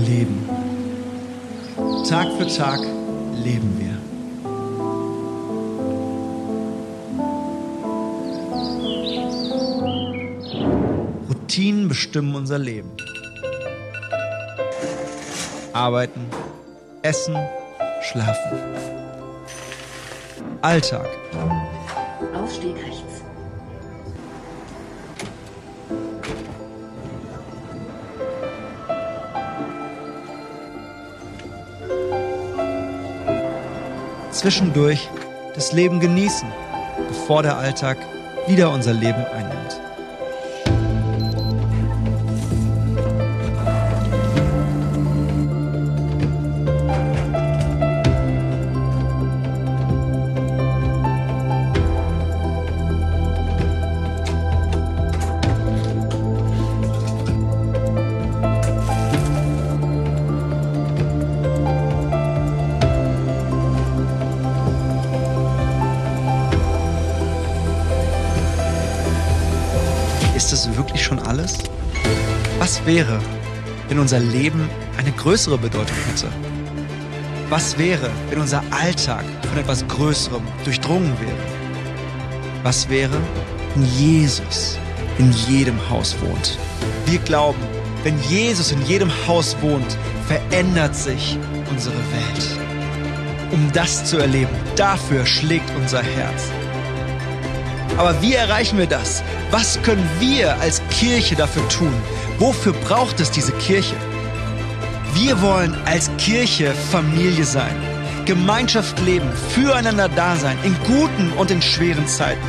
leben. Tag für Tag leben wir. Routinen bestimmen unser Leben. Arbeiten, essen, schlafen. Alltag. Ausstieg rechts. Zwischendurch das Leben genießen, bevor der Alltag wieder unser Leben einnimmt. Unser Leben eine größere Bedeutung hätte? Was wäre, wenn unser Alltag von etwas Größerem durchdrungen wäre? Was wäre, wenn Jesus in jedem Haus wohnt? Wir glauben, wenn Jesus in jedem Haus wohnt, verändert sich unsere Welt. Um das zu erleben, dafür schlägt unser Herz. Aber wie erreichen wir das? Was können wir als Kirche dafür tun? Wofür braucht es diese Kirche? Wir wollen als Kirche Familie sein, Gemeinschaft leben, füreinander da sein, in guten und in schweren Zeiten.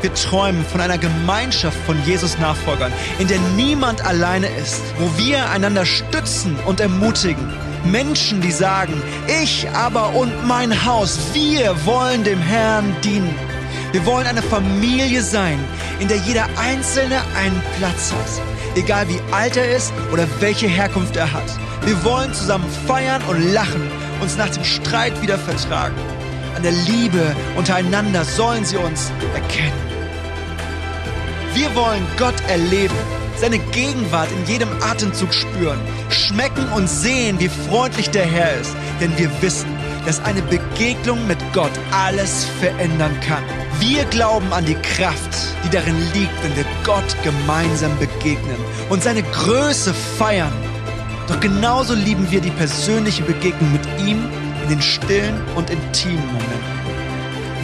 Wir träumen von einer Gemeinschaft von Jesus Nachfolgern, in der niemand alleine ist, wo wir einander stützen und ermutigen. Menschen, die sagen, ich aber und mein Haus, wir wollen dem Herrn dienen. Wir wollen eine Familie sein, in der jeder Einzelne einen Platz hat. Egal wie alt er ist oder welche Herkunft er hat. Wir wollen zusammen feiern und lachen, uns nach dem Streit wieder vertragen. An der Liebe untereinander sollen sie uns erkennen. Wir wollen Gott erleben, seine Gegenwart in jedem Atemzug spüren, schmecken und sehen, wie freundlich der Herr ist, denn wir wissen, dass eine Begegnung mit Gott alles verändern kann. Wir glauben an die Kraft, die darin liegt, wenn wir Gott gemeinsam begegnen und seine Größe feiern. Doch genauso lieben wir die persönliche Begegnung mit ihm in den stillen und intimen Momenten.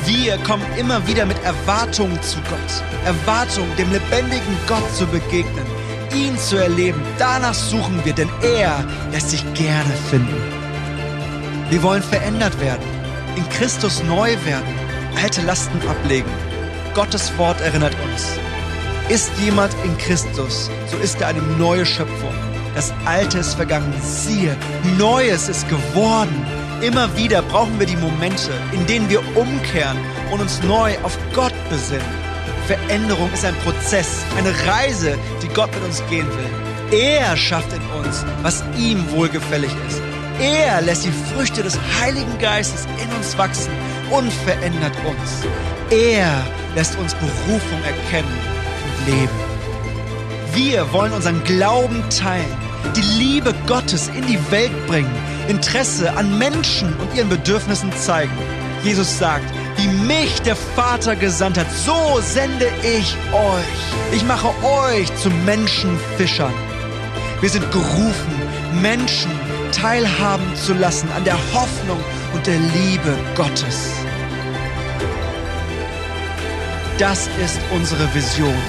Wir kommen immer wieder mit Erwartungen zu Gott. Erwartungen, dem lebendigen Gott zu begegnen, ihn zu erleben. Danach suchen wir, denn er lässt sich gerne finden. Wir wollen verändert werden, in Christus neu werden, alte Lasten ablegen. Gottes Wort erinnert uns. Ist jemand in Christus, so ist er eine neue Schöpfung. Das Alte ist vergangen. Siehe, Neues ist geworden. Immer wieder brauchen wir die Momente, in denen wir umkehren und uns neu auf Gott besinnen. Veränderung ist ein Prozess, eine Reise, die Gott mit uns gehen will. Er schafft in uns, was ihm wohlgefällig ist. Er lässt die Früchte des Heiligen Geistes in uns wachsen und verändert uns. Er lässt uns Berufung erkennen und leben. Wir wollen unseren Glauben teilen, die Liebe Gottes in die Welt bringen, Interesse an Menschen und ihren Bedürfnissen zeigen. Jesus sagt, wie mich der Vater gesandt hat, so sende ich euch. Ich mache euch zu Menschenfischern. Wir sind gerufen, Menschen teilhaben zu lassen an der Hoffnung und der Liebe Gottes. Das ist unsere Vision.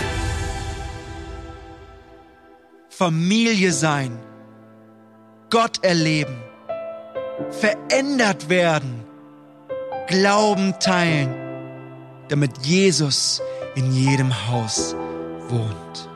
Familie sein, Gott erleben, verändert werden, Glauben teilen, damit Jesus in jedem Haus wohnt.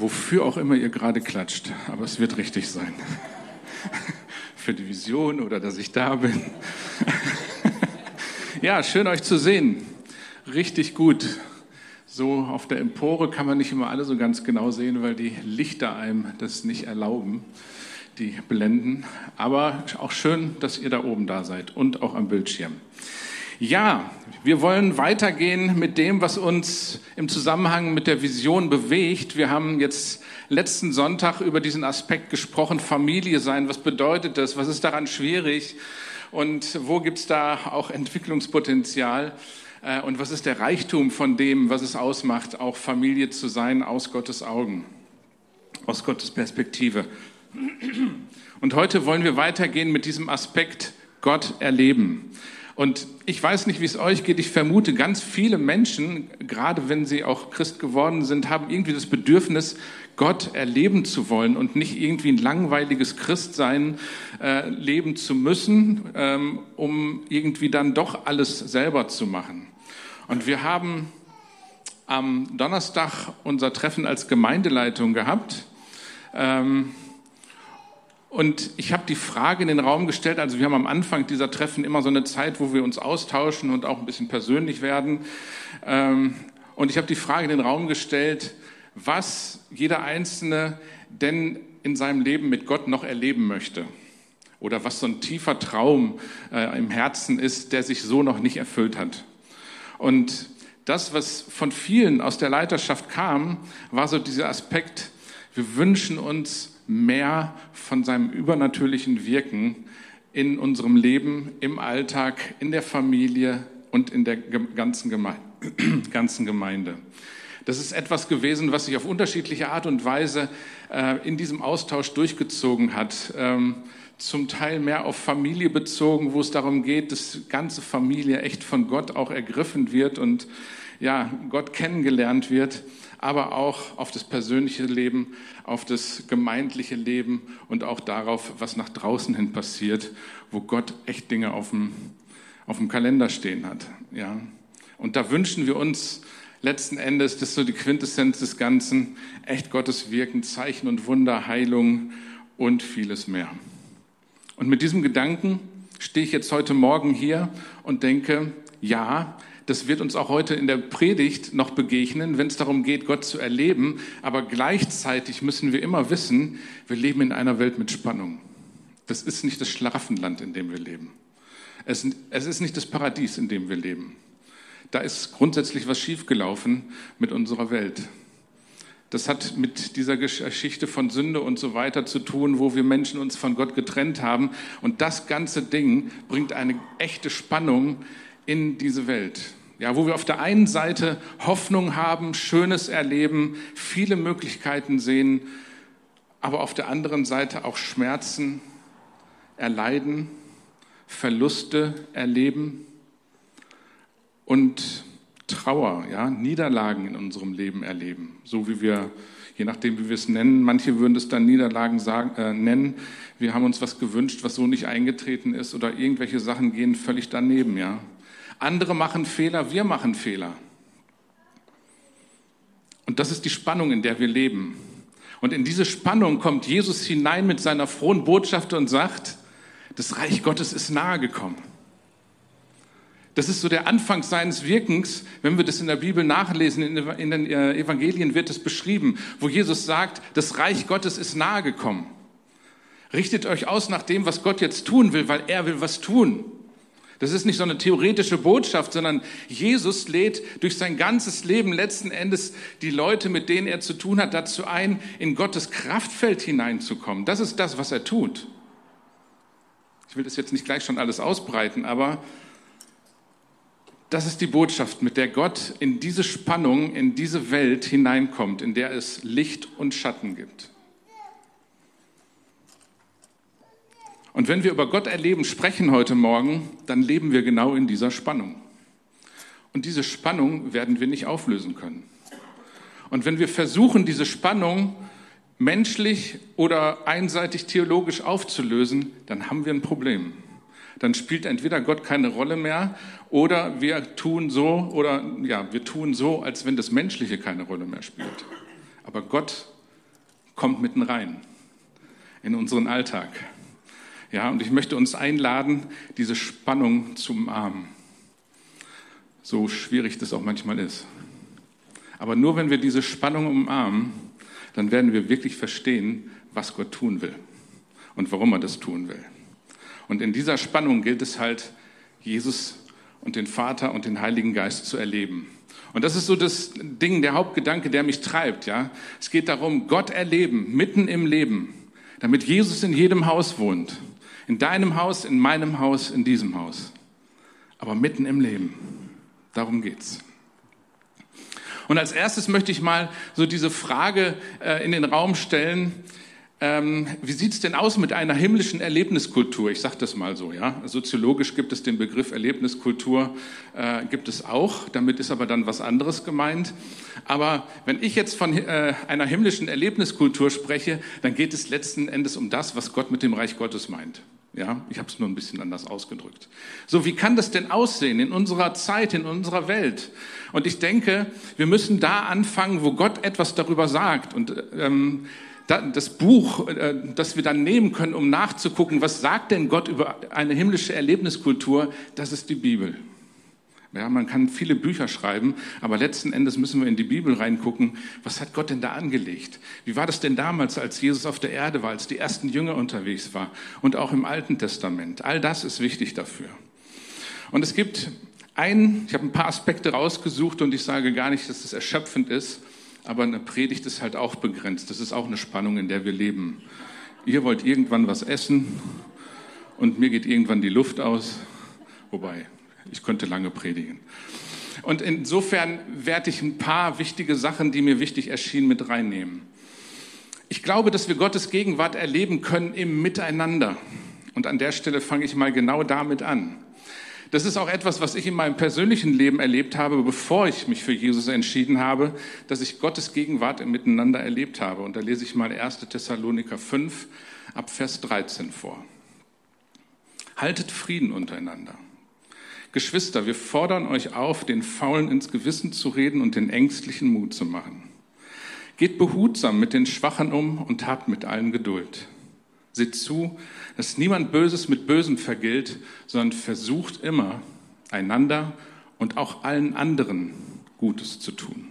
Wofür auch immer ihr gerade klatscht, aber es wird richtig sein. Für die Vision oder dass ich da bin. Ja, schön euch zu sehen. Richtig gut. So auf der Empore kann man nicht immer alle so ganz genau sehen, weil die Lichter einem das nicht erlauben. die blenden. Aber auch schön, dass ihr da oben da seid und auch am Bildschirm. Ja, wir wollen weitergehen mit dem, was uns im Zusammenhang mit der Vision bewegt. Wir haben jetzt letzten Sonntag über diesen Aspekt gesprochen, Familie sein. Was bedeutet das? Was ist daran schwierig? Und wo gibt es da auch Entwicklungspotenzial? Äh, und was ist der Reichtum von dem, was es ausmacht, auch Familie zu sein aus Gottes Augen, aus Gottes Perspektive? Und heute wollen wir weitergehen mit diesem Aspekt Gott erleben. Und ich weiß nicht, wie es euch geht. Ich vermute, ganz viele Menschen, gerade wenn sie auch Christ geworden sind, haben irgendwie das Bedürfnis, Gott erleben zu wollen und nicht irgendwie ein langweiliges Christsein äh, leben zu müssen, ähm, um irgendwie dann doch alles selber zu machen. Und wir haben am Donnerstag unser Treffen als Gemeindeleitung gehabt. Ähm, und ich habe die Frage in den Raum gestellt, also wir haben am Anfang dieser Treffen immer so eine Zeit, wo wir uns austauschen und auch ein bisschen persönlich werden. Ähm, und ich habe die Frage in den Raum gestellt, was jeder Einzelne denn in seinem Leben mit Gott noch erleben möchte. Oder was so ein tiefer Traum äh, im Herzen ist, der sich so noch nicht erfüllt hat. Und das, was von vielen aus der Leiterschaft kam, war so dieser Aspekt, wir wünschen uns mehr von seinem übernatürlichen Wirken in unserem Leben, im Alltag, in der Familie und in der ganzen Gemeinde. Das ist etwas gewesen, was sich auf unterschiedliche Art und Weise äh, in diesem Austausch durchgezogen hat. Ähm, zum Teil mehr auf Familie bezogen, wo es darum geht, dass ganze Familie echt von Gott auch ergriffen wird und ja, Gott kennengelernt wird aber auch auf das persönliche Leben, auf das gemeindliche Leben und auch darauf, was nach draußen hin passiert, wo Gott echt Dinge auf dem, auf dem Kalender stehen hat. Ja. Und da wünschen wir uns letzten Endes, das ist so die Quintessenz des Ganzen, echt Gottes Wirken, Zeichen und Wunder, Heilung und vieles mehr. Und mit diesem Gedanken stehe ich jetzt heute Morgen hier und denke, ja, das wird uns auch heute in der Predigt noch begegnen, wenn es darum geht, Gott zu erleben. Aber gleichzeitig müssen wir immer wissen, wir leben in einer Welt mit Spannung. Das ist nicht das Schlaraffenland, in dem wir leben. Es, es ist nicht das Paradies, in dem wir leben. Da ist grundsätzlich was schiefgelaufen mit unserer Welt. Das hat mit dieser Geschichte von Sünde und so weiter zu tun, wo wir Menschen uns von Gott getrennt haben. Und das ganze Ding bringt eine echte Spannung in diese Welt. Ja, wo wir auf der einen Seite Hoffnung haben, Schönes erleben, viele Möglichkeiten sehen, aber auf der anderen Seite auch Schmerzen erleiden, Verluste erleben und Trauer, ja, Niederlagen in unserem Leben erleben, so wie wir, je nachdem wie wir es nennen, manche würden es dann Niederlagen sagen, äh, nennen. Wir haben uns was gewünscht, was so nicht eingetreten ist, oder irgendwelche Sachen gehen völlig daneben, ja. Andere machen Fehler, wir machen Fehler. Und das ist die Spannung, in der wir leben. Und in diese Spannung kommt Jesus hinein mit seiner frohen Botschaft und sagt, das Reich Gottes ist nahe gekommen. Das ist so der Anfang seines Wirkens. Wenn wir das in der Bibel nachlesen, in den äh, Evangelien wird es beschrieben, wo Jesus sagt, das Reich Gottes ist nahe gekommen. Richtet euch aus nach dem, was Gott jetzt tun will, weil er will was tun. Das ist nicht so eine theoretische Botschaft, sondern Jesus lädt durch sein ganzes Leben letzten Endes die Leute, mit denen er zu tun hat, dazu ein, in Gottes Kraftfeld hineinzukommen. Das ist das, was er tut. Ich will das jetzt nicht gleich schon alles ausbreiten, aber das ist die Botschaft, mit der Gott in diese Spannung, in diese Welt hineinkommt, in der es Licht und Schatten gibt. Und wenn wir über Gott erleben sprechen heute Morgen, dann leben wir genau in dieser Spannung. Und diese Spannung werden wir nicht auflösen können. Und wenn wir versuchen, diese Spannung menschlich oder einseitig theologisch aufzulösen, dann haben wir ein Problem. Dann spielt entweder Gott keine Rolle mehr oder wir tun so oder ja, wir tun so, als wenn das Menschliche keine Rolle mehr spielt. Aber Gott kommt mitten rein in unseren Alltag. Ja, und ich möchte uns einladen, diese Spannung zu umarmen. So schwierig das auch manchmal ist. Aber nur wenn wir diese Spannung umarmen, dann werden wir wirklich verstehen, was Gott tun will und warum er das tun will. Und in dieser Spannung gilt es halt, Jesus und den Vater und den Heiligen Geist zu erleben. Und das ist so das Ding, der Hauptgedanke, der mich treibt, ja. Es geht darum, Gott erleben, mitten im Leben, damit Jesus in jedem Haus wohnt. In deinem Haus, in meinem Haus, in diesem Haus. Aber mitten im Leben. Darum geht's. Und als erstes möchte ich mal so diese Frage äh, in den Raum stellen, ähm, wie sieht es denn aus mit einer himmlischen Erlebniskultur? Ich sage das mal so, ja. Soziologisch gibt es den Begriff Erlebniskultur, äh, gibt es auch. Damit ist aber dann was anderes gemeint. Aber wenn ich jetzt von äh, einer himmlischen Erlebniskultur spreche, dann geht es letzten Endes um das, was Gott mit dem Reich Gottes meint. Ja, ich habe es nur ein bisschen anders ausgedrückt. So, wie kann das denn aussehen in unserer Zeit, in unserer Welt? Und ich denke, wir müssen da anfangen, wo Gott etwas darüber sagt. Und ähm, das Buch, äh, das wir dann nehmen können, um nachzugucken, was sagt denn Gott über eine himmlische Erlebniskultur, das ist die Bibel. Ja, man kann viele Bücher schreiben, aber letzten Endes müssen wir in die Bibel reingucken. Was hat Gott denn da angelegt? Wie war das denn damals, als Jesus auf der Erde war, als die ersten Jünger unterwegs war und auch im Alten Testament? All das ist wichtig dafür. Und es gibt einen, ich habe ein paar Aspekte rausgesucht und ich sage gar nicht, dass es erschöpfend ist, aber eine Predigt ist halt auch begrenzt. Das ist auch eine Spannung, in der wir leben. Ihr wollt irgendwann was essen und mir geht irgendwann die Luft aus. Wobei, ich könnte lange predigen. Und insofern werde ich ein paar wichtige Sachen, die mir wichtig erschienen, mit reinnehmen. Ich glaube, dass wir Gottes Gegenwart erleben können im Miteinander. Und an der Stelle fange ich mal genau damit an. Das ist auch etwas, was ich in meinem persönlichen Leben erlebt habe, bevor ich mich für Jesus entschieden habe, dass ich Gottes Gegenwart im Miteinander erlebt habe. Und da lese ich mal 1. Thessaloniker 5 ab Vers 13 vor. Haltet Frieden untereinander. Geschwister, wir fordern euch auf, den Faulen ins Gewissen zu reden und den Ängstlichen Mut zu machen. Geht behutsam mit den Schwachen um und habt mit allen Geduld. Seht zu, dass niemand Böses mit Bösem vergilt, sondern versucht immer, einander und auch allen anderen Gutes zu tun.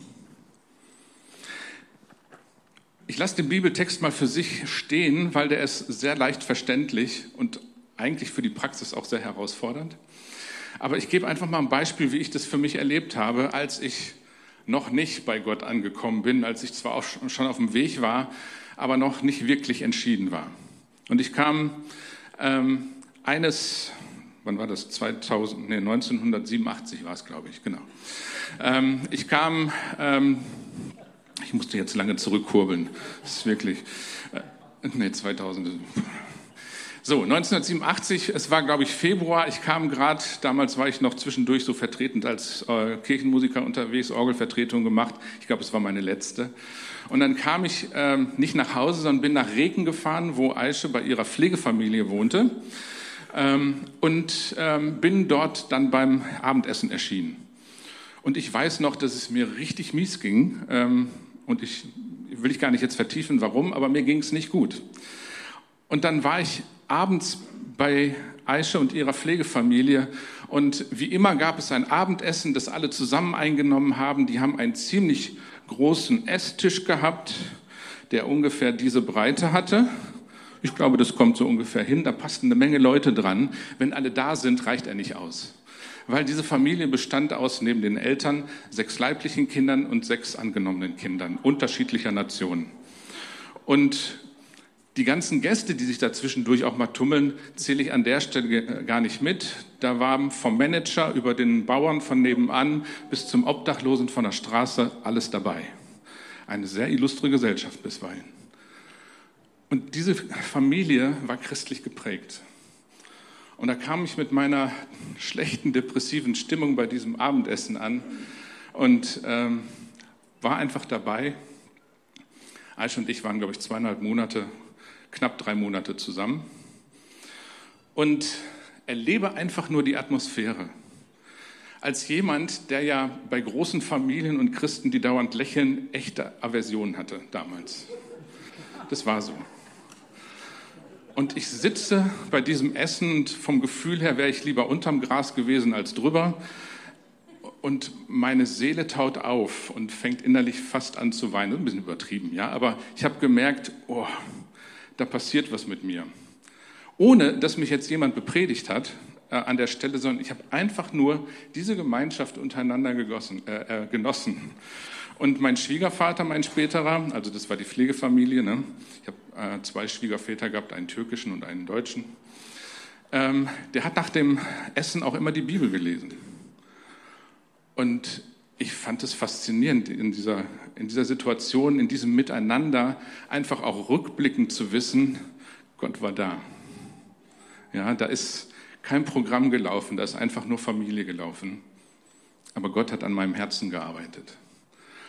Ich lasse den Bibeltext mal für sich stehen, weil der ist sehr leicht verständlich und eigentlich für die Praxis auch sehr herausfordernd. Aber ich gebe einfach mal ein Beispiel, wie ich das für mich erlebt habe, als ich noch nicht bei Gott angekommen bin, als ich zwar auch schon auf dem Weg war, aber noch nicht wirklich entschieden war. Und ich kam ähm, eines, wann war das? 2000, nee, 1987 war es, glaube ich, genau. Ähm, ich kam, ähm, ich musste jetzt lange zurückkurbeln. Das ist wirklich, äh, nee, 2000. So, 1987, es war, glaube ich, Februar. Ich kam gerade, damals war ich noch zwischendurch so vertretend als äh, Kirchenmusiker unterwegs, Orgelvertretung gemacht. Ich glaube, es war meine letzte. Und dann kam ich ähm, nicht nach Hause, sondern bin nach Reken gefahren, wo Aische bei ihrer Pflegefamilie wohnte. Ähm, und ähm, bin dort dann beim Abendessen erschienen. Und ich weiß noch, dass es mir richtig mies ging. Ähm, und ich will ich gar nicht jetzt vertiefen, warum, aber mir ging es nicht gut. Und dann war ich abends bei Aische und ihrer Pflegefamilie. Und wie immer gab es ein Abendessen, das alle zusammen eingenommen haben. Die haben ein ziemlich großen Esstisch gehabt, der ungefähr diese Breite hatte. Ich glaube, das kommt so ungefähr hin. Da passten eine Menge Leute dran. Wenn alle da sind, reicht er nicht aus. Weil diese Familie bestand aus neben den Eltern sechs leiblichen Kindern und sechs angenommenen Kindern unterschiedlicher Nationen. Und die ganzen Gäste, die sich dazwischendurch auch mal tummeln, zähle ich an der Stelle gar nicht mit. Da waren vom Manager über den Bauern von nebenan bis zum Obdachlosen von der Straße alles dabei. Eine sehr illustre Gesellschaft bisweilen. Und diese Familie war christlich geprägt. Und da kam ich mit meiner schlechten, depressiven Stimmung bei diesem Abendessen an und ähm, war einfach dabei. Aisha und ich waren, glaube ich, zweieinhalb Monate knapp drei Monate zusammen und erlebe einfach nur die Atmosphäre. Als jemand, der ja bei großen Familien und Christen, die dauernd lächeln, echte Aversion hatte damals. Das war so. Und ich sitze bei diesem Essen und vom Gefühl her wäre ich lieber unterm Gras gewesen als drüber. Und meine Seele taut auf und fängt innerlich fast an zu weinen. Ein bisschen übertrieben, ja. Aber ich habe gemerkt, oh, da passiert was mit mir. ohne dass mich jetzt jemand bepredigt hat äh, an der Stelle, sondern ich habe einfach nur diese Gemeinschaft untereinander gegossen, äh, äh, genossen. Und mein Schwiegervater, mein späterer, also das war die Pflegefamilie, ne? ich habe äh, zwei Schwiegerväter gehabt, einen türkischen und einen deutschen, ähm, der hat nach dem Essen auch immer die Bibel gelesen. Und ich fand es faszinierend, in dieser, in dieser Situation, in diesem Miteinander, einfach auch rückblickend zu wissen, Gott war da. Ja, da ist kein Programm gelaufen, da ist einfach nur Familie gelaufen. Aber Gott hat an meinem Herzen gearbeitet.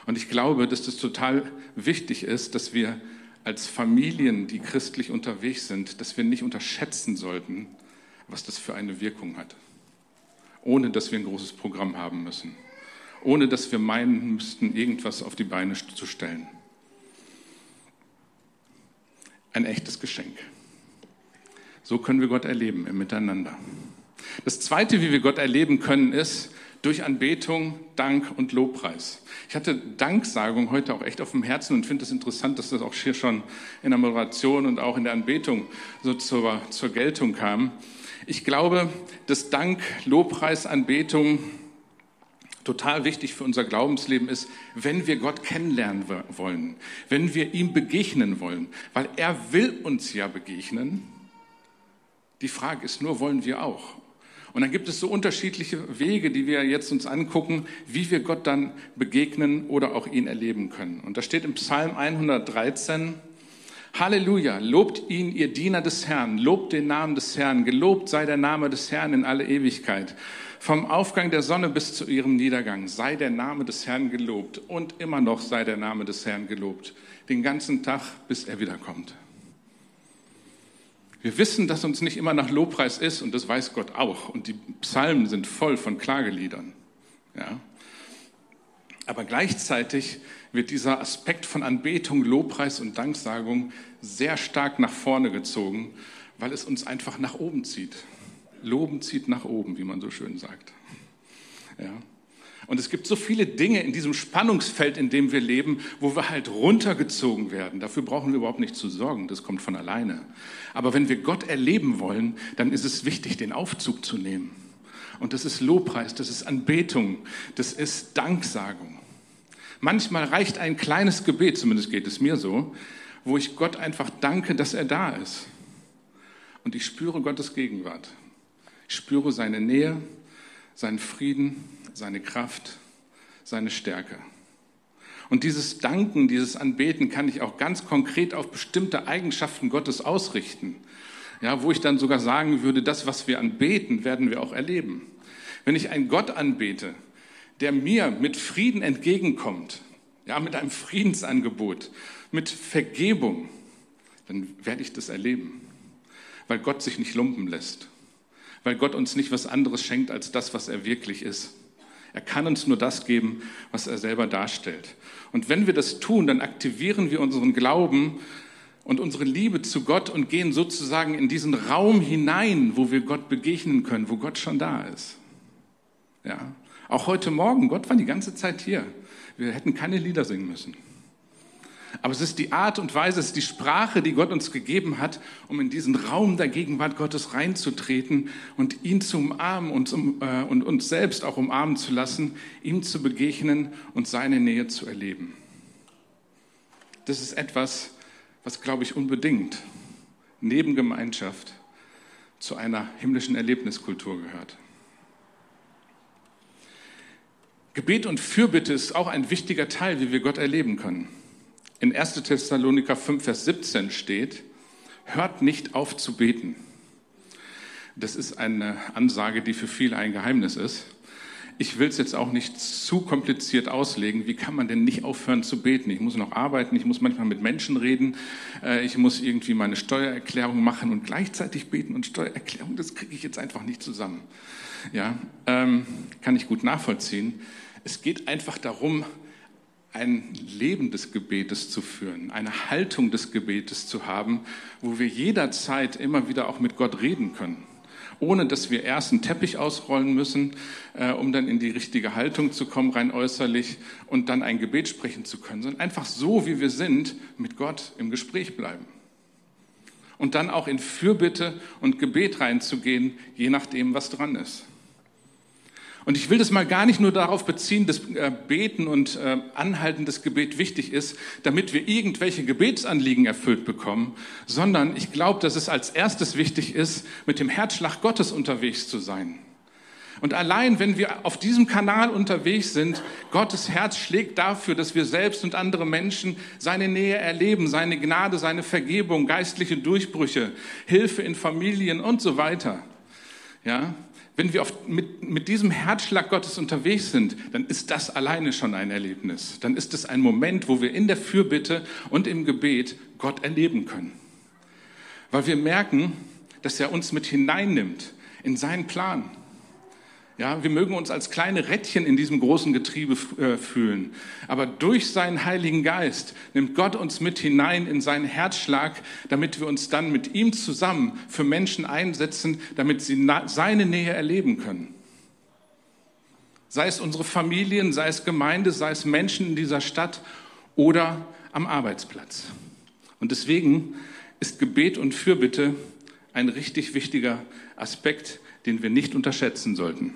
Und ich glaube, dass das total wichtig ist, dass wir als Familien, die christlich unterwegs sind, dass wir nicht unterschätzen sollten, was das für eine Wirkung hat. Ohne dass wir ein großes Programm haben müssen. Ohne dass wir meinen müssten, irgendwas auf die Beine zu stellen. Ein echtes Geschenk. So können wir Gott erleben im Miteinander. Das Zweite, wie wir Gott erleben können, ist durch Anbetung, Dank und Lobpreis. Ich hatte Danksagung heute auch echt auf dem Herzen und finde es das interessant, dass das auch hier schon in der Moderation und auch in der Anbetung so zur, zur Geltung kam. Ich glaube, dass Dank, Lobpreis, Anbetung total wichtig für unser Glaubensleben ist, wenn wir Gott kennenlernen wollen, wenn wir ihm begegnen wollen, weil er will uns ja begegnen. Die Frage ist nur, wollen wir auch? Und dann gibt es so unterschiedliche Wege, die wir jetzt uns angucken, wie wir Gott dann begegnen oder auch ihn erleben können. Und da steht im Psalm 113, Halleluja, lobt ihn, ihr Diener des Herrn, lobt den Namen des Herrn, gelobt sei der Name des Herrn in alle Ewigkeit. Vom Aufgang der Sonne bis zu ihrem Niedergang sei der Name des Herrn gelobt und immer noch sei der Name des Herrn gelobt, den ganzen Tag, bis er wiederkommt. Wir wissen, dass uns nicht immer nach Lobpreis ist und das weiß Gott auch. Und die Psalmen sind voll von Klageliedern. Ja. Aber gleichzeitig wird dieser Aspekt von Anbetung, Lobpreis und Danksagung sehr stark nach vorne gezogen, weil es uns einfach nach oben zieht. Loben zieht nach oben, wie man so schön sagt. Ja. Und es gibt so viele Dinge in diesem Spannungsfeld, in dem wir leben, wo wir halt runtergezogen werden. Dafür brauchen wir überhaupt nicht zu sorgen, das kommt von alleine. Aber wenn wir Gott erleben wollen, dann ist es wichtig, den Aufzug zu nehmen. Und das ist Lobpreis, das ist Anbetung, das ist Danksagung. Manchmal reicht ein kleines Gebet, zumindest geht es mir so, wo ich Gott einfach danke, dass er da ist. Und ich spüre Gottes Gegenwart. Ich spüre seine Nähe, seinen Frieden, seine Kraft, seine Stärke. Und dieses Danken, dieses Anbeten kann ich auch ganz konkret auf bestimmte Eigenschaften Gottes ausrichten. Ja, wo ich dann sogar sagen würde, das, was wir anbeten, werden wir auch erleben. Wenn ich einen Gott anbete, der mir mit Frieden entgegenkommt, ja, mit einem Friedensangebot, mit Vergebung, dann werde ich das erleben. Weil Gott sich nicht lumpen lässt. Weil Gott uns nicht was anderes schenkt als das, was er wirklich ist. Er kann uns nur das geben, was er selber darstellt. Und wenn wir das tun, dann aktivieren wir unseren Glauben und unsere Liebe zu Gott und gehen sozusagen in diesen Raum hinein, wo wir Gott begegnen können, wo Gott schon da ist. Ja. Auch heute Morgen, Gott war die ganze Zeit hier. Wir hätten keine Lieder singen müssen. Aber es ist die Art und Weise, es ist die Sprache, die Gott uns gegeben hat, um in diesen Raum der Gegenwart Gottes reinzutreten und ihn zu umarmen und, äh, und uns selbst auch umarmen zu lassen, ihm zu begegnen und seine Nähe zu erleben. Das ist etwas, was, glaube ich, unbedingt neben Gemeinschaft zu einer himmlischen Erlebniskultur gehört. Gebet und Fürbitte ist auch ein wichtiger Teil, wie wir Gott erleben können. In 1. Thessaloniker 5, Vers 17 steht, hört nicht auf zu beten. Das ist eine Ansage, die für viele ein Geheimnis ist. Ich will es jetzt auch nicht zu kompliziert auslegen. Wie kann man denn nicht aufhören zu beten? Ich muss noch arbeiten, ich muss manchmal mit Menschen reden, äh, ich muss irgendwie meine Steuererklärung machen und gleichzeitig beten und Steuererklärung, das kriege ich jetzt einfach nicht zusammen. Ja, ähm, kann ich gut nachvollziehen. Es geht einfach darum, ein Leben des Gebetes zu führen, eine Haltung des Gebetes zu haben, wo wir jederzeit immer wieder auch mit Gott reden können, ohne dass wir erst einen Teppich ausrollen müssen, äh, um dann in die richtige Haltung zu kommen, rein äußerlich, und dann ein Gebet sprechen zu können, sondern einfach so, wie wir sind, mit Gott im Gespräch bleiben. und dann auch in Fürbitte und Gebet reinzugehen, je nachdem, was dran ist. Und ich will das mal gar nicht nur darauf beziehen, dass äh, Beten und äh, anhaltendes Gebet wichtig ist, damit wir irgendwelche Gebetsanliegen erfüllt bekommen, sondern ich glaube, dass es als erstes wichtig ist, mit dem Herzschlag Gottes unterwegs zu sein. Und allein, wenn wir auf diesem Kanal unterwegs sind, Gottes Herz schlägt dafür, dass wir selbst und andere Menschen seine Nähe erleben, seine Gnade, seine Vergebung, geistliche Durchbrüche, Hilfe in Familien und so weiter. Ja, wenn wir auf, mit, mit diesem Herzschlag Gottes unterwegs sind, dann ist das alleine schon ein Erlebnis. Dann ist es ein Moment, wo wir in der Fürbitte und im Gebet Gott erleben können. Weil wir merken, dass er uns mit hineinnimmt in seinen Plan. Ja, wir mögen uns als kleine Rädchen in diesem großen Getriebe äh, fühlen. Aber durch seinen Heiligen Geist nimmt Gott uns mit hinein in seinen Herzschlag, damit wir uns dann mit ihm zusammen für Menschen einsetzen, damit sie seine Nähe erleben können. Sei es unsere Familien, sei es Gemeinde, sei es Menschen in dieser Stadt oder am Arbeitsplatz. Und deswegen ist Gebet und Fürbitte ein richtig wichtiger Aspekt, den wir nicht unterschätzen sollten.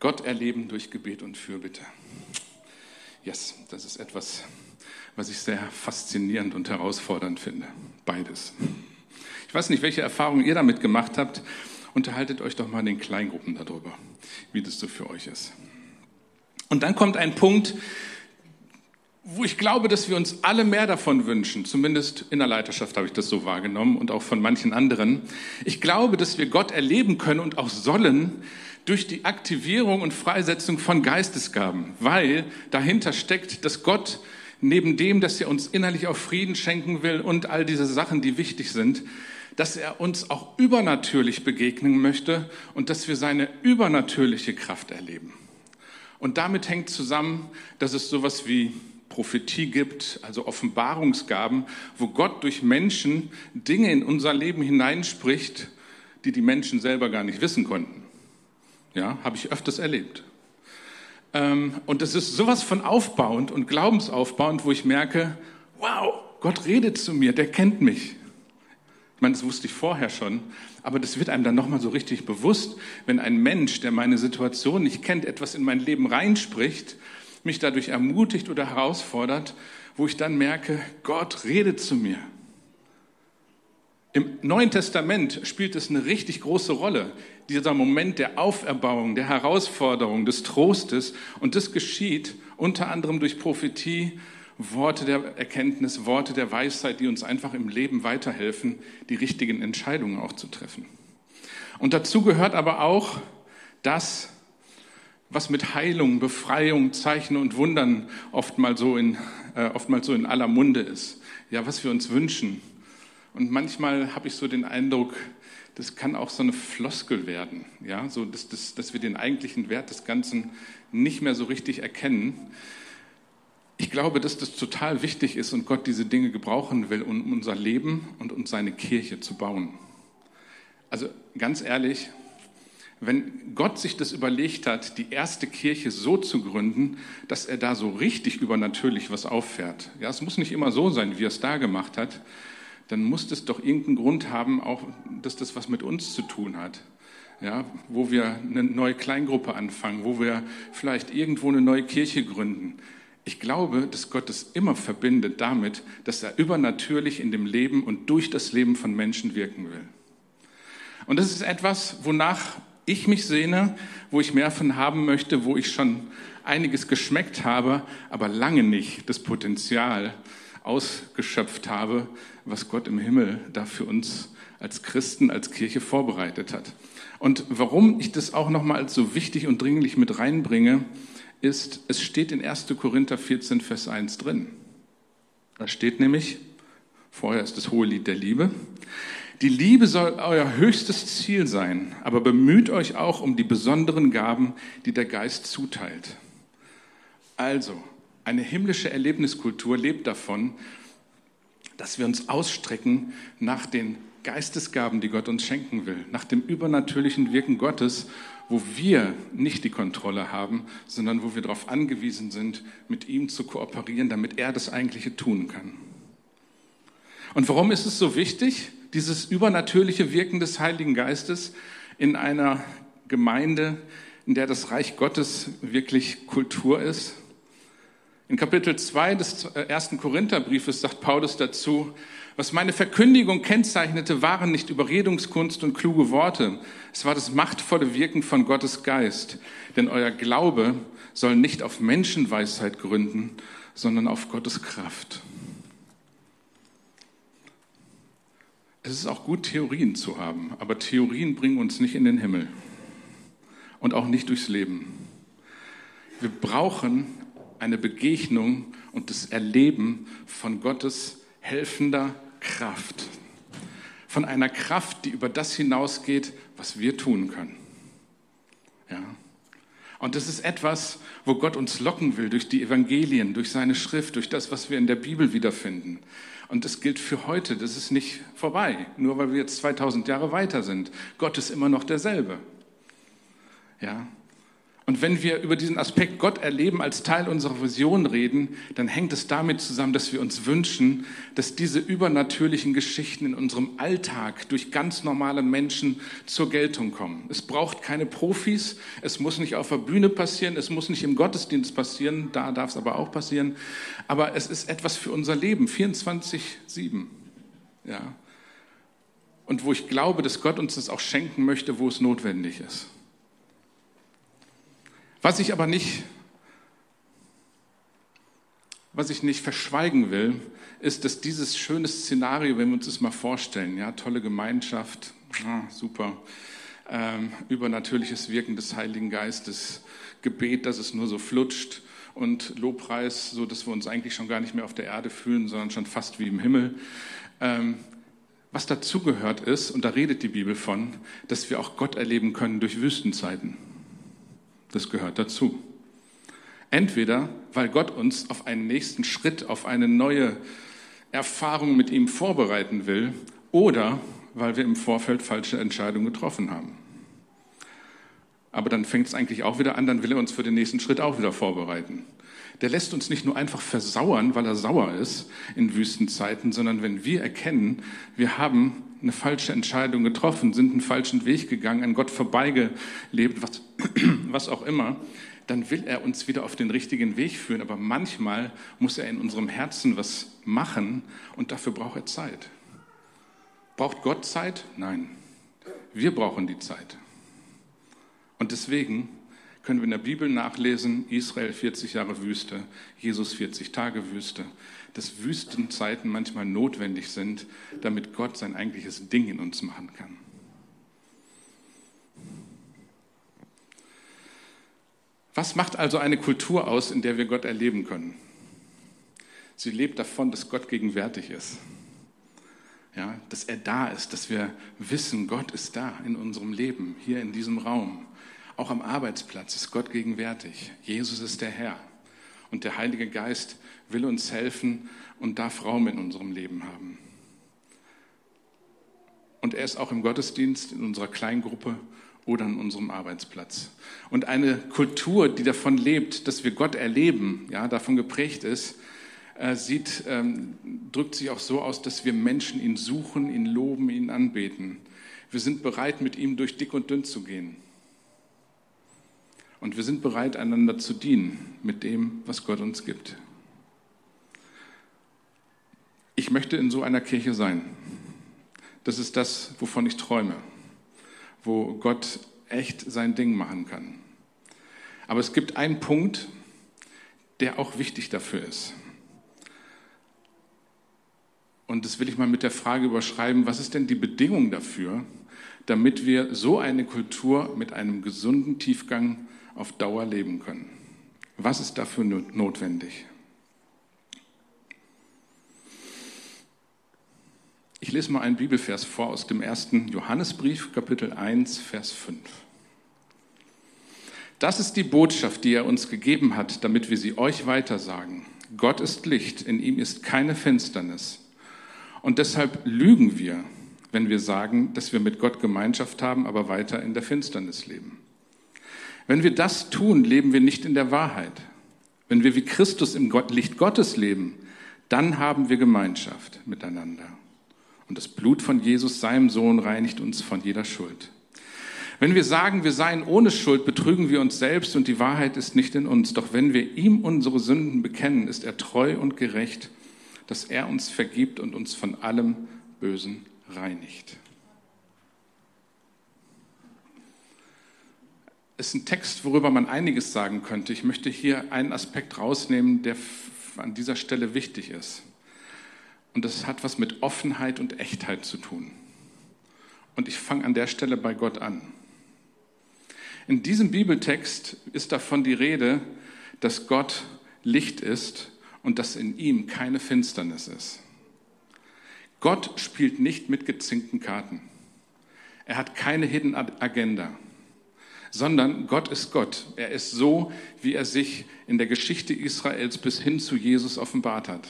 Gott erleben durch Gebet und Fürbitte. Yes, das ist etwas, was ich sehr faszinierend und herausfordernd finde. Beides. Ich weiß nicht, welche Erfahrungen ihr damit gemacht habt. Unterhaltet euch doch mal in den Kleingruppen darüber, wie das so für euch ist. Und dann kommt ein Punkt, wo ich glaube, dass wir uns alle mehr davon wünschen. Zumindest in der Leiterschaft habe ich das so wahrgenommen und auch von manchen anderen. Ich glaube, dass wir Gott erleben können und auch sollen, durch die Aktivierung und Freisetzung von Geistesgaben, weil dahinter steckt, dass Gott neben dem, dass er uns innerlich auch Frieden schenken will und all diese Sachen, die wichtig sind, dass er uns auch übernatürlich begegnen möchte und dass wir seine übernatürliche Kraft erleben. Und damit hängt zusammen, dass es sowas wie Prophetie gibt, also Offenbarungsgaben, wo Gott durch Menschen Dinge in unser Leben hineinspricht, die die Menschen selber gar nicht wissen konnten. Ja, habe ich öfters erlebt. Ähm, und das ist sowas von aufbauend und glaubensaufbauend, wo ich merke, wow, Gott redet zu mir, der kennt mich. Ich meine, das wusste ich vorher schon, aber das wird einem dann nochmal so richtig bewusst, wenn ein Mensch, der meine Situation nicht kennt, etwas in mein Leben reinspricht, mich dadurch ermutigt oder herausfordert, wo ich dann merke, Gott redet zu mir. Im Neuen Testament spielt es eine richtig große Rolle, dieser Moment der Auferbauung, der Herausforderung, des Trostes. Und das geschieht unter anderem durch Prophetie, Worte der Erkenntnis, Worte der Weisheit, die uns einfach im Leben weiterhelfen, die richtigen Entscheidungen auch zu treffen. Und dazu gehört aber auch das, was mit Heilung, Befreiung, Zeichen und Wundern oftmals so in, äh, oftmals so in aller Munde ist. Ja, was wir uns wünschen, und manchmal habe ich so den Eindruck, das kann auch so eine Floskel werden, ja, so dass, dass, dass wir den eigentlichen Wert des Ganzen nicht mehr so richtig erkennen. Ich glaube, dass das total wichtig ist und Gott diese Dinge gebrauchen will, um unser Leben und um seine Kirche zu bauen. Also ganz ehrlich, wenn Gott sich das überlegt hat, die erste Kirche so zu gründen, dass er da so richtig übernatürlich was auffährt. Ja, es muss nicht immer so sein, wie er es da gemacht hat, dann muss das doch irgendeinen Grund haben, auch dass das was mit uns zu tun hat. Ja, wo wir eine neue Kleingruppe anfangen, wo wir vielleicht irgendwo eine neue Kirche gründen. Ich glaube, dass Gott es immer verbindet damit, dass er übernatürlich in dem Leben und durch das Leben von Menschen wirken will. Und das ist etwas, wonach ich mich sehne, wo ich mehr von haben möchte, wo ich schon einiges geschmeckt habe, aber lange nicht das Potenzial ausgeschöpft habe, was Gott im Himmel da für uns als Christen, als Kirche vorbereitet hat. Und warum ich das auch nochmal als so wichtig und dringlich mit reinbringe, ist, es steht in 1. Korinther 14, Vers 1 drin. Da steht nämlich, vorher ist das hohe Lied der Liebe, die Liebe soll euer höchstes Ziel sein, aber bemüht euch auch um die besonderen Gaben, die der Geist zuteilt. Also, eine himmlische Erlebniskultur lebt davon, dass wir uns ausstrecken nach den Geistesgaben, die Gott uns schenken will, nach dem übernatürlichen Wirken Gottes, wo wir nicht die Kontrolle haben, sondern wo wir darauf angewiesen sind, mit ihm zu kooperieren, damit er das Eigentliche tun kann. Und warum ist es so wichtig, dieses übernatürliche Wirken des Heiligen Geistes in einer Gemeinde, in der das Reich Gottes wirklich Kultur ist? In Kapitel 2 des ersten Korintherbriefes sagt Paulus dazu, was meine Verkündigung kennzeichnete, waren nicht Überredungskunst und kluge Worte. Es war das machtvolle Wirken von Gottes Geist. Denn euer Glaube soll nicht auf Menschenweisheit gründen, sondern auf Gottes Kraft. Es ist auch gut, Theorien zu haben, aber Theorien bringen uns nicht in den Himmel und auch nicht durchs Leben. Wir brauchen eine Begegnung und das Erleben von Gottes helfender Kraft. Von einer Kraft, die über das hinausgeht, was wir tun können. Ja. Und das ist etwas, wo Gott uns locken will durch die Evangelien, durch seine Schrift, durch das, was wir in der Bibel wiederfinden. Und das gilt für heute. Das ist nicht vorbei, nur weil wir jetzt 2000 Jahre weiter sind. Gott ist immer noch derselbe. Ja. Und wenn wir über diesen Aspekt Gott erleben als Teil unserer Vision reden, dann hängt es damit zusammen, dass wir uns wünschen, dass diese übernatürlichen Geschichten in unserem Alltag durch ganz normale Menschen zur Geltung kommen. Es braucht keine Profis, es muss nicht auf der Bühne passieren, es muss nicht im Gottesdienst passieren, da darf es aber auch passieren, aber es ist etwas für unser Leben, 24-7. Ja. Und wo ich glaube, dass Gott uns das auch schenken möchte, wo es notwendig ist. Was ich aber nicht, was ich nicht verschweigen will, ist, dass dieses schöne Szenario, wenn wir uns das mal vorstellen, ja, tolle Gemeinschaft, ah, super, ähm, übernatürliches Wirken des Heiligen Geistes, Gebet, dass es nur so flutscht und Lobpreis, so dass wir uns eigentlich schon gar nicht mehr auf der Erde fühlen, sondern schon fast wie im Himmel. Ähm, was dazugehört ist, und da redet die Bibel von, dass wir auch Gott erleben können durch Wüstenzeiten. Das gehört dazu. Entweder, weil Gott uns auf einen nächsten Schritt, auf eine neue Erfahrung mit ihm vorbereiten will, oder weil wir im Vorfeld falsche Entscheidungen getroffen haben. Aber dann fängt es eigentlich auch wieder an, dann will er uns für den nächsten Schritt auch wieder vorbereiten. Der lässt uns nicht nur einfach versauern, weil er sauer ist in Wüstenzeiten, sondern wenn wir erkennen, wir haben eine falsche Entscheidung getroffen, sind einen falschen Weg gegangen, an Gott vorbeigelebt, was, was auch immer, dann will er uns wieder auf den richtigen Weg führen. Aber manchmal muss er in unserem Herzen was machen und dafür braucht er Zeit. Braucht Gott Zeit? Nein. Wir brauchen die Zeit. Und deswegen können wir in der Bibel nachlesen, Israel 40 Jahre Wüste, Jesus 40 Tage Wüste, dass Wüstenzeiten manchmal notwendig sind, damit Gott sein eigentliches Ding in uns machen kann. Was macht also eine Kultur aus, in der wir Gott erleben können? Sie lebt davon, dass Gott gegenwärtig ist. Ja, dass er da ist, dass wir wissen, Gott ist da in unserem Leben, hier in diesem Raum. Auch am Arbeitsplatz ist Gott gegenwärtig. Jesus ist der Herr. Und der Heilige Geist will uns helfen und darf Raum in unserem Leben haben. Und er ist auch im Gottesdienst, in unserer Kleingruppe oder an unserem Arbeitsplatz. Und eine Kultur, die davon lebt, dass wir Gott erleben, ja, davon geprägt ist, äh, sieht, ähm, drückt sich auch so aus, dass wir Menschen ihn suchen, ihn loben, ihn anbeten. Wir sind bereit, mit ihm durch dick und dünn zu gehen. Und wir sind bereit, einander zu dienen mit dem, was Gott uns gibt. Ich möchte in so einer Kirche sein. Das ist das, wovon ich träume, wo Gott echt sein Ding machen kann. Aber es gibt einen Punkt, der auch wichtig dafür ist. Und das will ich mal mit der Frage überschreiben, was ist denn die Bedingung dafür, damit wir so eine Kultur mit einem gesunden Tiefgang auf Dauer leben können. Was ist dafür notwendig? Ich lese mal einen Bibelvers vor aus dem ersten Johannesbrief, Kapitel 1, Vers 5. Das ist die Botschaft, die er uns gegeben hat, damit wir sie euch weitersagen. Gott ist Licht, in ihm ist keine Finsternis. Und deshalb lügen wir, wenn wir sagen, dass wir mit Gott Gemeinschaft haben, aber weiter in der Finsternis leben. Wenn wir das tun, leben wir nicht in der Wahrheit. Wenn wir wie Christus im Licht Gottes leben, dann haben wir Gemeinschaft miteinander. Und das Blut von Jesus, seinem Sohn, reinigt uns von jeder Schuld. Wenn wir sagen, wir seien ohne Schuld, betrügen wir uns selbst und die Wahrheit ist nicht in uns. Doch wenn wir ihm unsere Sünden bekennen, ist er treu und gerecht, dass er uns vergibt und uns von allem Bösen reinigt. ist ein Text, worüber man einiges sagen könnte. Ich möchte hier einen Aspekt rausnehmen, der an dieser Stelle wichtig ist. Und das hat was mit Offenheit und Echtheit zu tun. Und ich fange an der Stelle bei Gott an. In diesem Bibeltext ist davon die Rede, dass Gott Licht ist und dass in ihm keine Finsternis ist. Gott spielt nicht mit gezinkten Karten. Er hat keine Hidden Agenda sondern Gott ist Gott. Er ist so, wie er sich in der Geschichte Israels bis hin zu Jesus offenbart hat.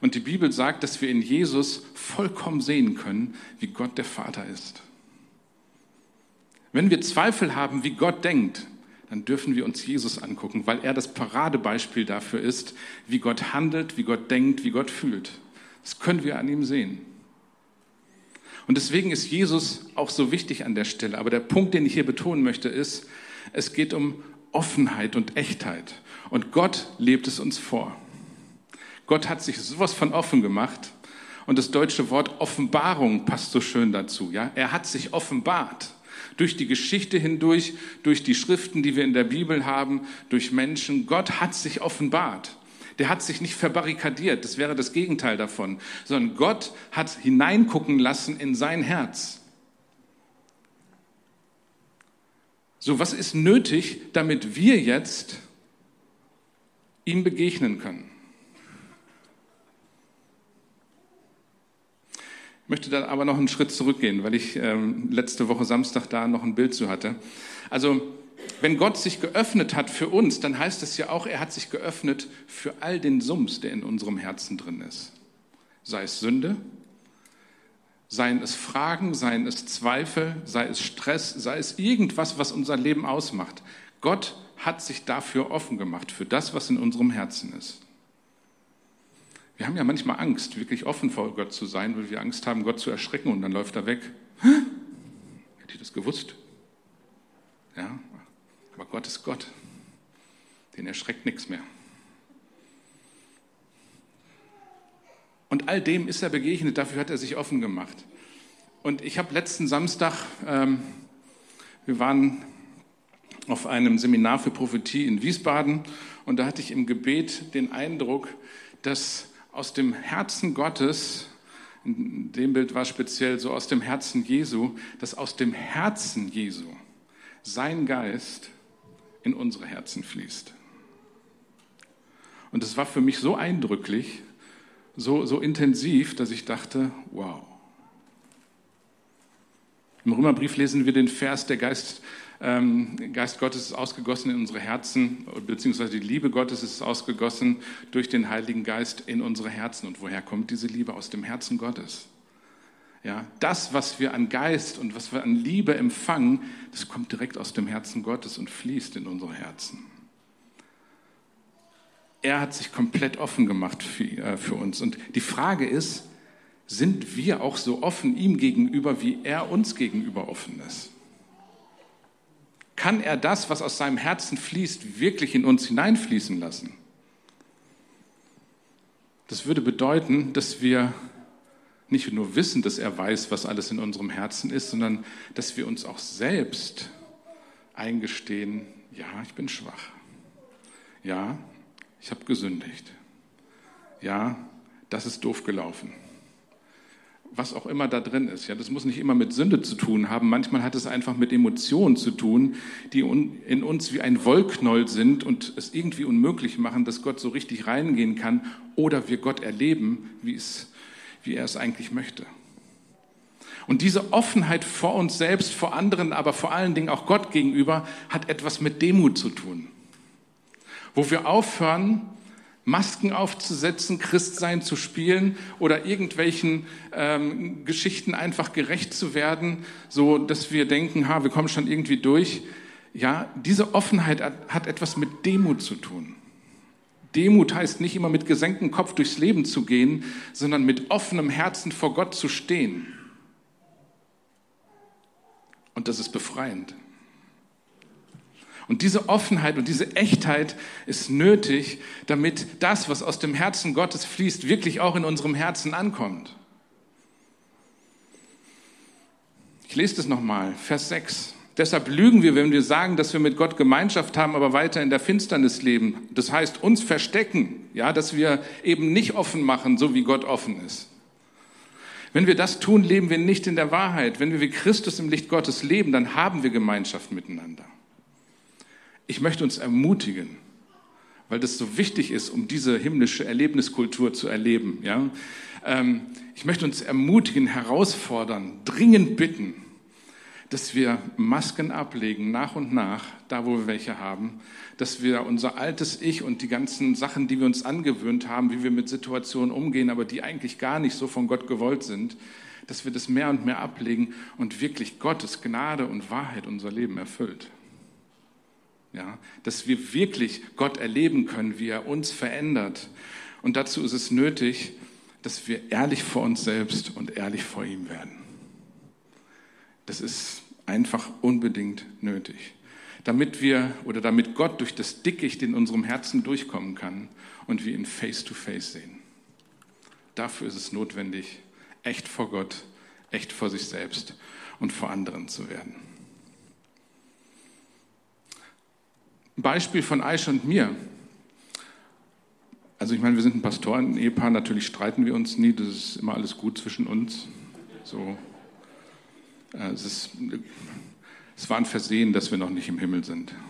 Und die Bibel sagt, dass wir in Jesus vollkommen sehen können, wie Gott der Vater ist. Wenn wir Zweifel haben, wie Gott denkt, dann dürfen wir uns Jesus angucken, weil er das Paradebeispiel dafür ist, wie Gott handelt, wie Gott denkt, wie Gott fühlt. Das können wir an ihm sehen. Und deswegen ist Jesus auch so wichtig an der Stelle. Aber der Punkt, den ich hier betonen möchte, ist, es geht um Offenheit und Echtheit. Und Gott lebt es uns vor. Gott hat sich sowas von offen gemacht. Und das deutsche Wort Offenbarung passt so schön dazu. Ja? Er hat sich offenbart. Durch die Geschichte hindurch, durch die Schriften, die wir in der Bibel haben, durch Menschen. Gott hat sich offenbart. Der hat sich nicht verbarrikadiert, das wäre das Gegenteil davon, sondern Gott hat hineingucken lassen in sein Herz. So, was ist nötig, damit wir jetzt ihm begegnen können? Möchte da aber noch einen Schritt zurückgehen, weil ich ähm, letzte Woche Samstag da noch ein Bild zu hatte. Also wenn Gott sich geöffnet hat für uns, dann heißt es ja auch, er hat sich geöffnet für all den Sums, der in unserem Herzen drin ist. Sei es Sünde, seien es Fragen, seien es Zweifel, sei es Stress, sei es irgendwas, was unser Leben ausmacht. Gott hat sich dafür offen gemacht, für das, was in unserem Herzen ist. Wir haben ja manchmal Angst, wirklich offen vor Gott zu sein, weil wir Angst haben, Gott zu erschrecken und dann läuft er weg. Hä? Hätte ich das gewusst? Ja, aber Gott ist Gott. Den erschreckt nichts mehr. Und all dem ist er begegnet, dafür hat er sich offen gemacht. Und ich habe letzten Samstag, ähm, wir waren auf einem Seminar für Prophetie in Wiesbaden und da hatte ich im Gebet den Eindruck, dass aus dem Herzen Gottes, in dem Bild war speziell so aus dem Herzen Jesu, dass aus dem Herzen Jesu sein Geist in unsere Herzen fließt. Und es war für mich so eindrücklich, so, so intensiv, dass ich dachte, wow. Im Römerbrief lesen wir den Vers, der Geist, Geist Gottes ist ausgegossen in unsere Herzen, beziehungsweise die Liebe Gottes ist ausgegossen durch den Heiligen Geist in unsere Herzen. Und woher kommt diese Liebe? Aus dem Herzen Gottes. Ja, das, was wir an Geist und was wir an Liebe empfangen, das kommt direkt aus dem Herzen Gottes und fließt in unsere Herzen. Er hat sich komplett offen gemacht für, äh, für uns. Und die Frage ist, sind wir auch so offen ihm gegenüber, wie er uns gegenüber offen ist? Kann er das, was aus seinem Herzen fließt, wirklich in uns hineinfließen lassen? Das würde bedeuten, dass wir nicht nur wissen, dass er weiß, was alles in unserem Herzen ist, sondern dass wir uns auch selbst eingestehen, ja, ich bin schwach. Ja, ich habe gesündigt. Ja, das ist doof gelaufen. Was auch immer da drin ist. Ja, das muss nicht immer mit Sünde zu tun haben. Manchmal hat es einfach mit Emotionen zu tun, die in uns wie ein Wollknoll sind und es irgendwie unmöglich machen, dass Gott so richtig reingehen kann oder wir Gott erleben, wie es wie er es eigentlich möchte. Und diese Offenheit vor uns selbst, vor anderen, aber vor allen Dingen auch Gott gegenüber, hat etwas mit Demut zu tun. Wo wir aufhören, Masken aufzusetzen, Christsein zu spielen oder irgendwelchen ähm, Geschichten einfach gerecht zu werden, so dass wir denken, ha, wir kommen schon irgendwie durch. ja, diese Offenheit hat etwas mit Demut zu tun. Demut heißt nicht immer mit gesenktem Kopf durchs Leben zu gehen, sondern mit offenem Herzen vor Gott zu stehen. Und das ist befreiend. Und diese Offenheit und diese Echtheit ist nötig, damit das, was aus dem Herzen Gottes fließt, wirklich auch in unserem Herzen ankommt. Ich lese das nochmal, Vers 6. Deshalb lügen wir, wenn wir sagen, dass wir mit Gott Gemeinschaft haben, aber weiter in der Finsternis leben. Das heißt, uns verstecken, ja, dass wir eben nicht offen machen, so wie Gott offen ist. Wenn wir das tun, leben wir nicht in der Wahrheit. Wenn wir wie Christus im Licht Gottes leben, dann haben wir Gemeinschaft miteinander. Ich möchte uns ermutigen, weil das so wichtig ist, um diese himmlische Erlebniskultur zu erleben. Ja? Ähm, ich möchte uns ermutigen, herausfordern, dringend bitten, dass wir Masken ablegen, nach und nach, da wo wir welche haben, dass wir unser altes Ich und die ganzen Sachen, die wir uns angewöhnt haben, wie wir mit Situationen umgehen, aber die eigentlich gar nicht so von Gott gewollt sind, dass wir das mehr und mehr ablegen und wirklich Gottes Gnade und Wahrheit unser Leben erfüllt. Ja, dass wir wirklich Gott erleben können, wie er uns verändert. Und dazu ist es nötig, dass wir ehrlich vor uns selbst und ehrlich vor ihm werden. Das ist einfach unbedingt nötig. Damit wir oder damit Gott durch das Dickicht in unserem Herzen durchkommen kann und wir ihn face to face sehen. Dafür ist es notwendig, echt vor Gott, echt vor sich selbst und vor anderen zu werden. Ein Beispiel von Aisha und mir. Also ich meine, wir sind ein Pastoren-Ehepaar, natürlich streiten wir uns nie, das ist immer alles gut zwischen uns. So, äh, es, ist, es war ein Versehen, dass wir noch nicht im Himmel sind.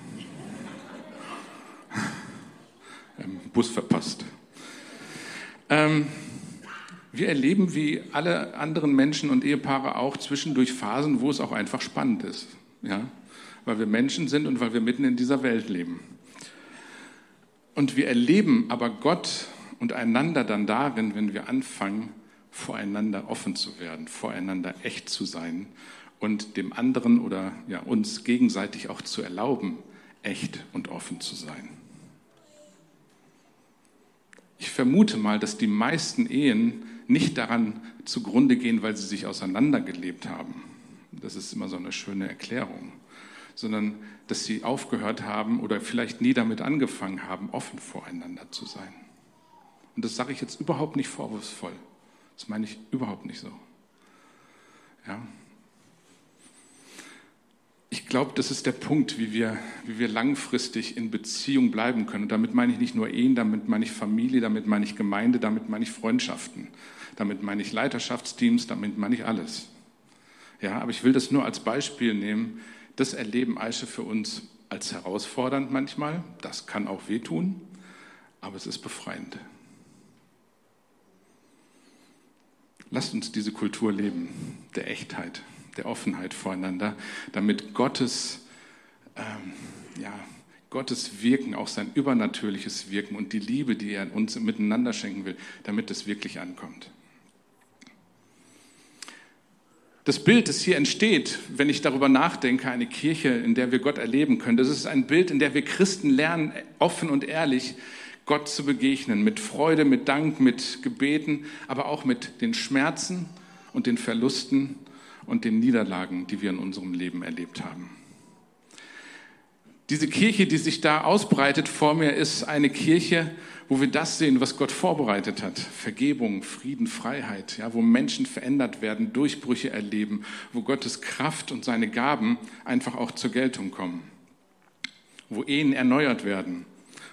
Ähm, Bus verpasst. Ähm, wir erleben wie alle anderen Menschen und Ehepaare auch zwischendurch Phasen, wo es auch einfach spannend ist. Ja? Weil wir Menschen sind und weil wir mitten in dieser Welt leben. Und wir erleben aber Gott und einander dann darin, wenn wir anfangen, voreinander offen zu werden, voreinander echt zu sein und dem anderen oder ja, uns gegenseitig auch zu erlauben, echt und offen zu sein. Ich vermute mal, dass die meisten Ehen nicht daran zugrunde gehen, weil sie sich auseinandergelebt haben. Das ist immer so eine schöne Erklärung sondern dass sie aufgehört haben oder vielleicht nie damit angefangen haben, offen voreinander zu sein. Und das sage ich jetzt überhaupt nicht vorwurfsvoll. Das meine ich überhaupt nicht so. Ja. Ich glaube, das ist der Punkt, wie wir, wie wir langfristig in Beziehung bleiben können. Und damit meine ich nicht nur Ehen, damit meine ich Familie, damit meine ich Gemeinde, damit meine ich Freundschaften, damit meine ich Leiterschaftsteams, damit meine ich alles. Ja, aber ich will das nur als Beispiel nehmen, das erleben Eiche für uns als herausfordernd manchmal. Das kann auch wehtun, aber es ist befreiend. Lasst uns diese Kultur leben, der Echtheit, der Offenheit voreinander, damit Gottes, ähm, ja, Gottes Wirken, auch sein übernatürliches Wirken und die Liebe, die er uns miteinander schenken will, damit es wirklich ankommt. Das Bild, das hier entsteht, wenn ich darüber nachdenke, eine Kirche, in der wir Gott erleben können, das ist ein Bild, in der wir Christen lernen, offen und ehrlich Gott zu begegnen, mit Freude, mit Dank, mit Gebeten, aber auch mit den Schmerzen und den Verlusten und den Niederlagen, die wir in unserem Leben erlebt haben. Diese Kirche, die sich da ausbreitet vor mir, ist eine Kirche, wo wir das sehen, was Gott vorbereitet hat. Vergebung, Frieden, Freiheit, ja, wo Menschen verändert werden, Durchbrüche erleben, wo Gottes Kraft und seine Gaben einfach auch zur Geltung kommen. Wo Ehen erneuert werden,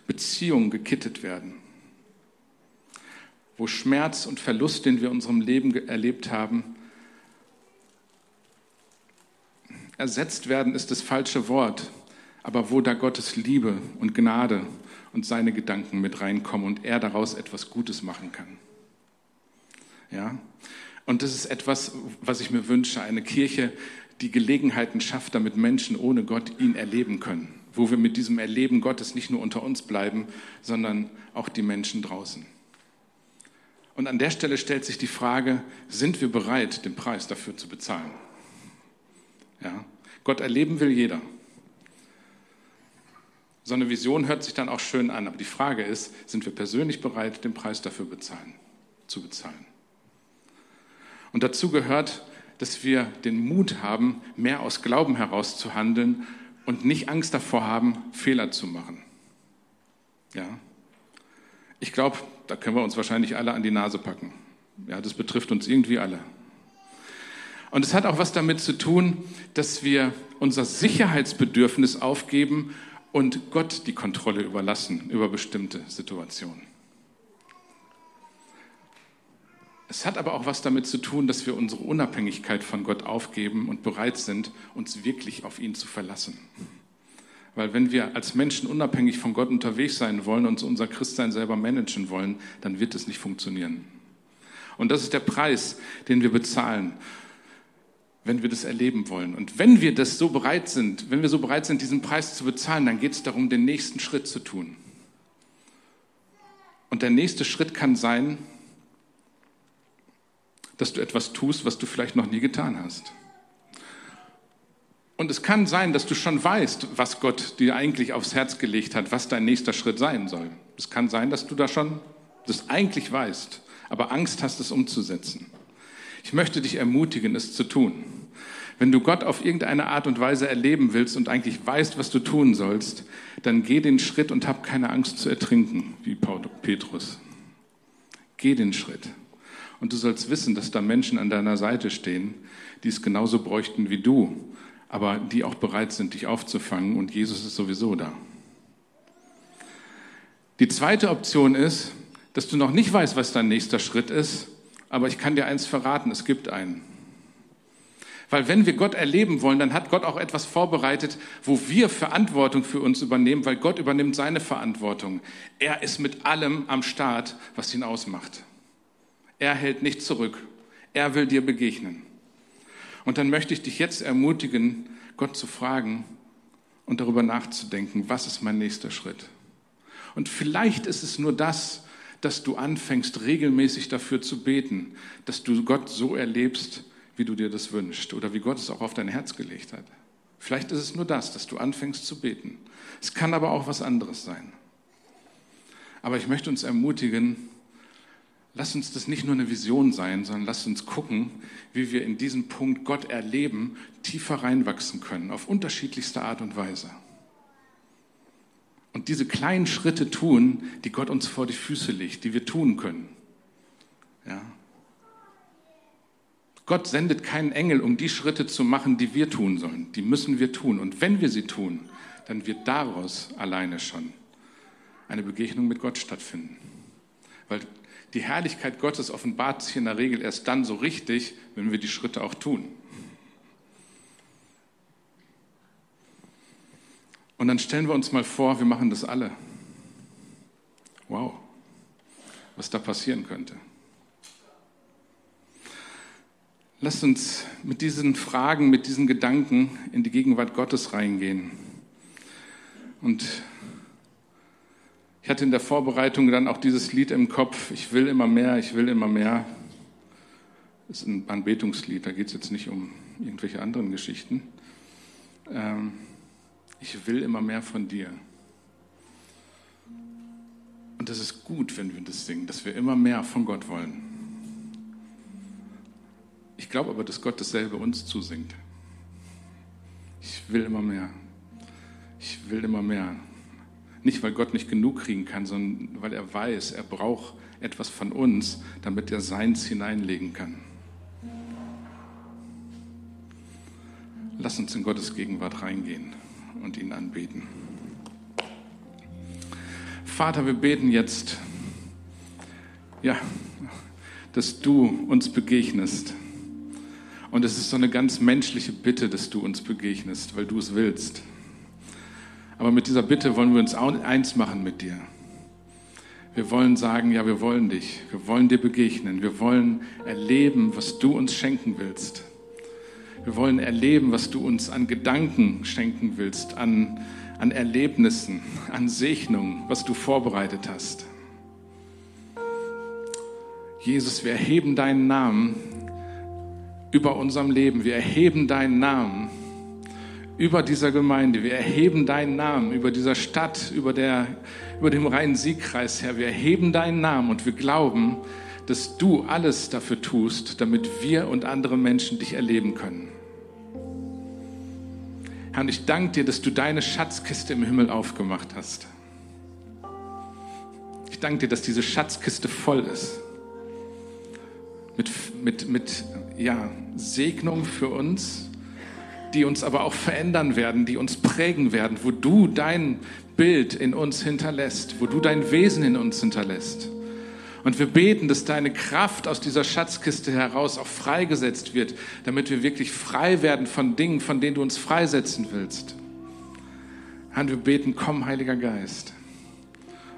Beziehungen gekittet werden. Wo Schmerz und Verlust, den wir in unserem Leben erlebt haben, ersetzt werden, ist das falsche Wort. Aber wo da Gottes Liebe und Gnade und seine Gedanken mit reinkommen und er daraus etwas Gutes machen kann. Ja? Und das ist etwas, was ich mir wünsche, eine Kirche, die Gelegenheiten schafft, damit Menschen ohne Gott ihn erleben können. Wo wir mit diesem Erleben Gottes nicht nur unter uns bleiben, sondern auch die Menschen draußen. Und an der Stelle stellt sich die Frage, sind wir bereit, den Preis dafür zu bezahlen? Ja? Gott erleben will jeder. So eine Vision hört sich dann auch schön an, aber die Frage ist, sind wir persönlich bereit, den Preis dafür bezahlen, zu bezahlen? Und dazu gehört, dass wir den Mut haben, mehr aus Glauben heraus zu handeln und nicht Angst davor haben, Fehler zu machen. Ja. Ich glaube, da können wir uns wahrscheinlich alle an die Nase packen. Ja, das betrifft uns irgendwie alle. Und es hat auch was damit zu tun, dass wir unser Sicherheitsbedürfnis aufgeben und Gott die Kontrolle überlassen über bestimmte Situationen. Es hat aber auch was damit zu tun, dass wir unsere Unabhängigkeit von Gott aufgeben und bereit sind, uns wirklich auf ihn zu verlassen. Weil wenn wir als Menschen unabhängig von Gott unterwegs sein wollen und unser Christsein selber managen wollen, dann wird es nicht funktionieren. Und das ist der Preis, den wir bezahlen, wenn wir das erleben wollen. Und wenn wir das so bereit sind, wenn wir so bereit sind, diesen Preis zu bezahlen, dann geht es darum, den nächsten Schritt zu tun. Und der nächste Schritt kann sein, dass du etwas tust, was du vielleicht noch nie getan hast. Und es kann sein, dass du schon weißt, was Gott dir eigentlich aufs Herz gelegt hat, was dein nächster Schritt sein soll. Es kann sein, dass du da schon das eigentlich weißt, aber Angst hast, es umzusetzen. Ich möchte dich ermutigen, es zu tun. Wenn du Gott auf irgendeine Art und Weise erleben willst und eigentlich weißt, was du tun sollst, dann geh den Schritt und hab keine Angst zu ertrinken, wie Petrus. Geh den Schritt. Und du sollst wissen, dass da Menschen an deiner Seite stehen, die es genauso bräuchten wie du, aber die auch bereit sind, dich aufzufangen und Jesus ist sowieso da. Die zweite Option ist, dass du noch nicht weißt, was dein nächster Schritt ist, aber ich kann dir eins verraten, es gibt einen. Weil wenn wir Gott erleben wollen, dann hat Gott auch etwas vorbereitet, wo wir Verantwortung für uns übernehmen, weil Gott übernimmt seine Verantwortung. Er ist mit allem am Start, was ihn ausmacht. Er hält nicht zurück. Er will dir begegnen. Und dann möchte ich dich jetzt ermutigen, Gott zu fragen und darüber nachzudenken, was ist mein nächster Schritt? Und vielleicht ist es nur das, dass du anfängst, regelmäßig dafür zu beten, dass du Gott so erlebst, wie du dir das wünschst oder wie Gott es auch auf dein Herz gelegt hat. Vielleicht ist es nur das, dass du anfängst zu beten. Es kann aber auch was anderes sein. Aber ich möchte uns ermutigen, lass uns das nicht nur eine Vision sein, sondern lass uns gucken, wie wir in diesem Punkt Gott erleben, tiefer reinwachsen können, auf unterschiedlichste Art und Weise und diese kleinen Schritte tun, die Gott uns vor die Füße legt, die wir tun können. Ja. Gott sendet keinen Engel, um die Schritte zu machen, die wir tun sollen. Die müssen wir tun. Und wenn wir sie tun, dann wird daraus alleine schon eine Begegnung mit Gott stattfinden. Weil die Herrlichkeit Gottes offenbart sich in der Regel erst dann so richtig, wenn wir die Schritte auch tun. Und dann stellen wir uns mal vor, wir machen das alle. Wow, was da passieren könnte. Lasst uns mit diesen Fragen, mit diesen Gedanken in die Gegenwart Gottes reingehen. Und ich hatte in der Vorbereitung dann auch dieses Lied im Kopf, ich will immer mehr, ich will immer mehr. Das ist ein Anbetungslied, da geht es jetzt nicht um irgendwelche anderen Geschichten. Ähm, ich will immer mehr von dir. Und das ist gut, wenn wir das singen, dass wir immer mehr von Gott wollen. Ich glaube aber, dass Gott dasselbe uns zusingt. Ich will immer mehr. Ich will immer mehr. Nicht, weil Gott nicht genug kriegen kann, sondern weil er weiß, er braucht etwas von uns, damit er seins hineinlegen kann. Lass uns in Gottes Gegenwart reingehen und ihn anbeten. Vater, wir beten jetzt, ja, dass du uns begegnest. Und es ist so eine ganz menschliche Bitte, dass du uns begegnest, weil du es willst. Aber mit dieser Bitte wollen wir uns eins machen mit dir. Wir wollen sagen, ja, wir wollen dich. Wir wollen dir begegnen. Wir wollen erleben, was du uns schenken willst. Wir wollen erleben, was du uns an Gedanken schenken willst, an, an Erlebnissen, an Segnungen, was du vorbereitet hast. Jesus, wir erheben deinen Namen über unserem Leben. Wir erheben deinen Namen über dieser Gemeinde. Wir erheben deinen Namen über dieser Stadt, über, der, über dem Rhein-Sieg-Kreis, Herr. Wir erheben deinen Namen und wir glauben, dass du alles dafür tust, damit wir und andere Menschen dich erleben können. Herr, und ich danke dir, dass du deine Schatzkiste im Himmel aufgemacht hast. Ich danke dir, dass diese Schatzkiste voll ist. Mit, mit, mit ja, Segnung für uns, die uns aber auch verändern werden, die uns prägen werden, wo du dein Bild in uns hinterlässt, wo du dein Wesen in uns hinterlässt. Und wir beten, dass deine Kraft aus dieser Schatzkiste heraus auch freigesetzt wird, damit wir wirklich frei werden von Dingen, von denen du uns freisetzen willst. Herr, wir beten, komm, Heiliger Geist,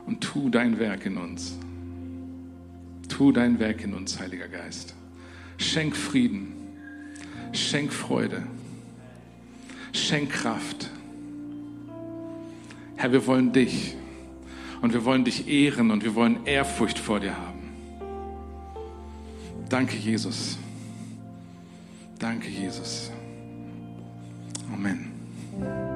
und tu dein Werk in uns. Tu dein Werk in uns, Heiliger Geist. Schenk Frieden, schenk Freude, schenk Kraft. Herr, wir wollen dich und wir wollen dich ehren und wir wollen Ehrfurcht vor dir haben. Danke, Jesus. Danke, Jesus. Amen.